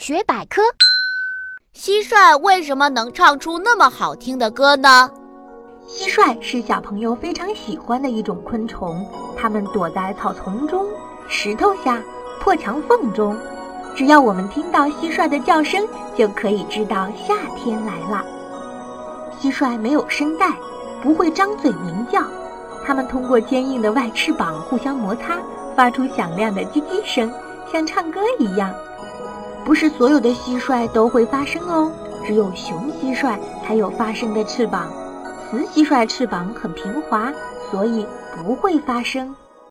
大学百科：蟋蟀为什么能唱出那么好听的歌呢？蟋蟀是小朋友非常喜欢的一种昆虫，它们躲在草丛中、石头下、破墙缝中。只要我们听到蟋蟀的叫声，就可以知道夏天来了。蟋蟀没有声带，不会张嘴鸣叫，它们通过坚硬的外翅膀互相摩擦，发出响亮的叽叽声，像唱歌一样。不是所有的蟋蟀都会发声哦，只有雄蟋蟀才有发声的翅膀。雌蟋蟀翅膀很平滑，所以不会发声。